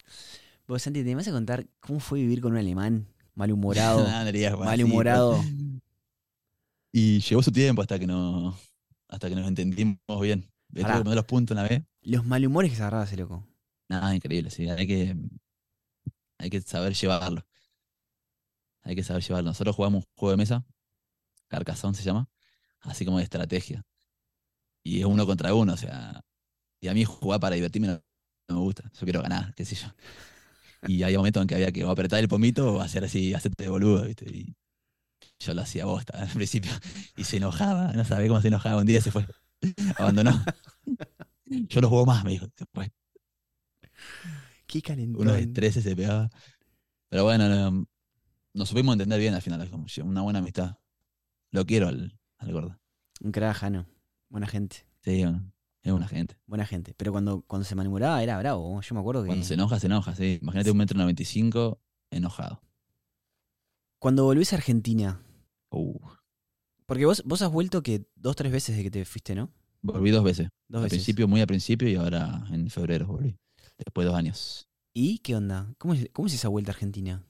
Vos, Santi, ¿te vas a contar cómo fue vivir con un alemán malhumorado? Bueno, malhumorado. sí, pero- Y llevó su tiempo hasta que no, hasta que nos entendimos bien. Tuve que poner los puntos una vez. Los malhumores que se agarraba ese loco. Nada, increíble, sí. Hay que, hay que saber llevarlo. Hay que saber llevarlo. Nosotros jugamos un juego de mesa, Carcassonne se llama, así como de estrategia. Y es uno contra uno, o sea. Y a mí jugar para divertirme no, me gusta. Yo quiero ganar, qué sé yo. Y había momentos en que había que apretar el pomito o hacer así, hacerte boludo, ¿viste? Y yo lo hacía bosta al principio. Y se enojaba, no sabía cómo se enojaba. Un día se fue. Abandonó. Yo no juego más, me dijo. Se fue Qué calentón. unos estreses se pegaba. Pero bueno, no- nos supimos entender bien al final, una buena amistad. Lo quiero al, al gordo. Un crack, Jano. Buena gente. Sí, es una gente. Buena gente. Pero cuando, cuando se malhumoraba era bravo. Yo me acuerdo que. Cuando se enoja, se enoja, sí. Imagínate un metro noventa y cinco enojado. Cuando volvés a Argentina. Uh, Porque vos, vos has vuelto que dos, tres veces de que te fuiste, ¿no? volví dos veces. Dos al veces. principio, muy al principio, y ahora en febrero volví. Después de dos años. ¿Y qué onda? ¿Cómo es, cómo es esa vuelta a Argentina?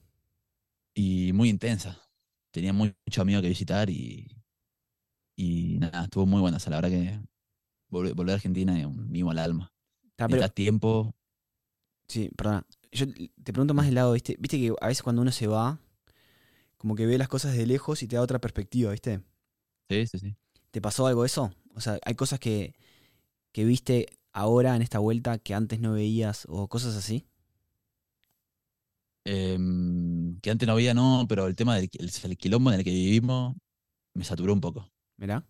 Y muy intensa. Tenía muy- mucho amigo que visitar y. Y nada, estuvo muy buena. O sea, la verdad que volver, volver a Argentina es un mimo al alma. Ah, pero, tiempo. sí, perdona. Yo te pregunto más del lado, ¿viste? Viste que a veces cuando uno se va, como que ve las cosas de lejos y te da otra perspectiva, ¿viste? Sí, sí, sí. ¿Te pasó algo eso? O sea, hay cosas que, que viste ahora en esta vuelta que antes no veías o cosas así. Em, que antes no había, no, pero el tema del el, el quilombo en el que vivimos me saturó un poco. Mirá.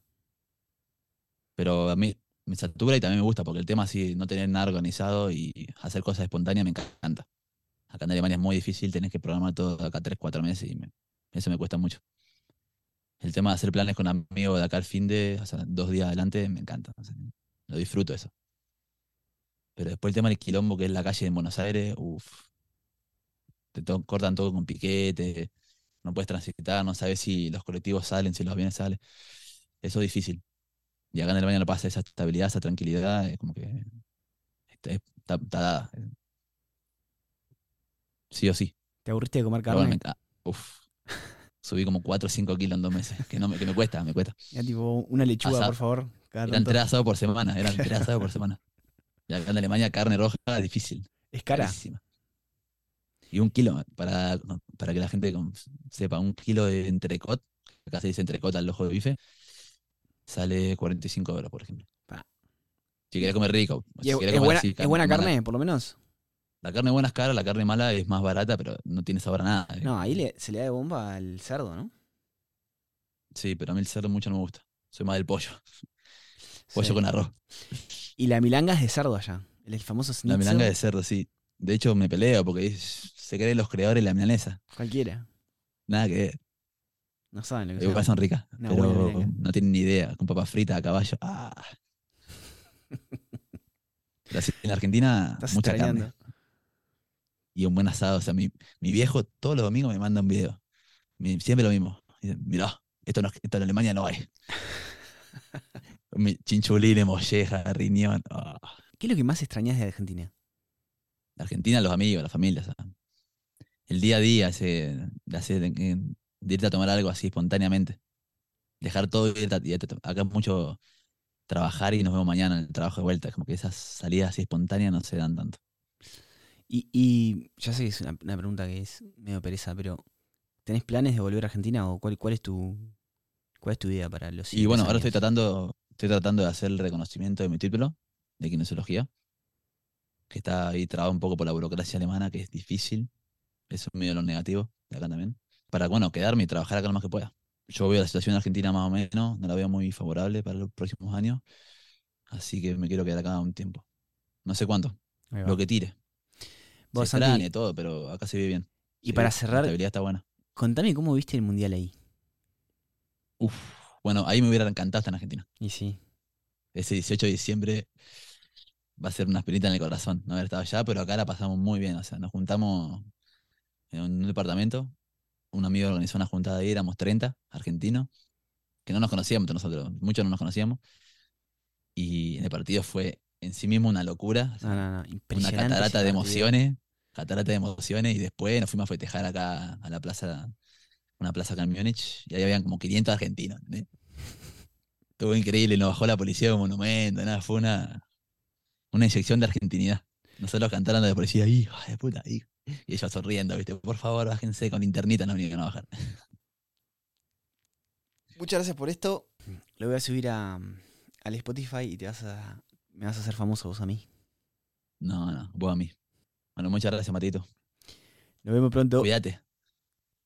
Pero a mí me satura y también me gusta, porque el tema así, no tener nada organizado y hacer cosas espontáneas me encanta. Acá en Alemania es muy difícil, tenés que programar todo acá tres, cuatro meses y me- eso me cuesta mucho. El tema de hacer planes con amigos de acá al fin de, o sea, dos días adelante, me encanta. o sea, lo disfruto eso. Pero después el tema del quilombo, que es la calle en Buenos Aires, uff. Te to- cortan todo con piquete. no puedes transitar, no sabes si los colectivos salen, si los aviones salen. Eso es difícil. Y acá en Alemania no pasa esa estabilidad, esa tranquilidad, es como que está, está- está dada. Sí o sí. ¿Te aburriste de comer bueno, carne? me uf. Subí como 4 o 5 kilos en dos meses, que, no me, que me cuesta, me cuesta. Ya, tipo, una lechuga, Asado. por favor. Cada Eran tanto. tres asados por semana, eran tres asados por semana. Y acá en Alemania carne roja es difícil. Es cara. Carísima. Y un kilo, para, para que la gente sepa, un kilo de entrecot, acá se dice entrecot al ojo de bife, sale 45 euros, por ejemplo. Si querés comer rico. ¿Y si es, comer buena, así, es buena mala. carne, por lo menos? La carne buena es cara, la carne mala es más barata, pero no tiene sabor a nada. No, ahí le- se le da de bomba al cerdo, ¿no? Sí, pero a mí el cerdo mucho no me gusta. Soy más del pollo. Pollo Sí. con arroz. Y la milanga es de cerdo allá. El famoso La milanga de cerdo, sí. De hecho, me peleo porque es- se creen los creadores de la milanesa. Cualquiera. Nada que ver. No saben lo que son. son ricas, buena pero no tienen ni idea. Con papas fritas a caballo. Ah. En Argentina, Estás mucha extrañando. carne. Y un buen asado. O sea, mi, mi viejo todos los domingos me manda un video. Siempre lo mismo. Dice, mirá, esto, no- esto en Alemania no hay. Chinchulines, molleja, riñón. ah. ¿Qué es lo que más extrañas de Argentina? La Argentina, los amigos, la familia. el día a día, ese, de, de- de irte a tomar algo así espontáneamente. Dejar todo y irte irte Acá es mucho trabajar y nos vemos mañana en el trabajo de vuelta. Como que esas salidas así espontáneas no se dan tanto. Y, y ya sé que es una, una pregunta que es medio pereza, pero ¿tenés planes de volver a Argentina o cuál, cuál es tu cuál es tu idea para los Y bueno, ahora estoy tratando, estoy tratando de hacer el reconocimiento de mi título de kinesiología, que está ahí trabado un poco por la burocracia alemana, que es difícil. Eso es medio lo negativo de acá también. Para, bueno, quedarme y trabajar acá lo más que pueda. Yo veo la situación en Argentina más o menos, no la veo muy favorable para los próximos años, así que me quiero quedar acá un tiempo. No sé cuánto, lo que tire. Vos, se extraña y todo, pero acá se vive bien. y para La cerrar, estabilidad está buena. contame cómo viste el mundial ahí. Uf, bueno, ahí me hubiera encantado estar en Argentina. Y sí, ese 18 de diciembre va a ser una espinita en el corazón no haber estado allá, pero acá la pasamos muy bien. O sea, nos juntamos en un departamento. Un amigo organizó una juntada ahí, éramos 30 argentinos, que no nos conocíamos entre nosotros, muchos no nos conocíamos. Y en el partido fue en sí mismo una locura, no, no, no, una catarata de emociones, catarata de emociones, y después nos fuimos a festejar acá a la plaza, una plaza acá en Múnich, y ahí habían como 500 argentinos. Estuvo increíble, nos bajó la policía de monumento, nada, fue una, una inyección de argentinidad. Nosotros cantando de policía, hijo de puta, hijo. Y ellos sonriendo, ¿viste? Por favor, bájense con internita, no vinieron a bajar. Muchas gracias por esto. Lo voy a subir a, al Spotify y te vas a me vas a hacer famoso vos a mí. No, no, vos a mí. Bueno, muchas gracias, Matito. Nos vemos pronto. Cuídate.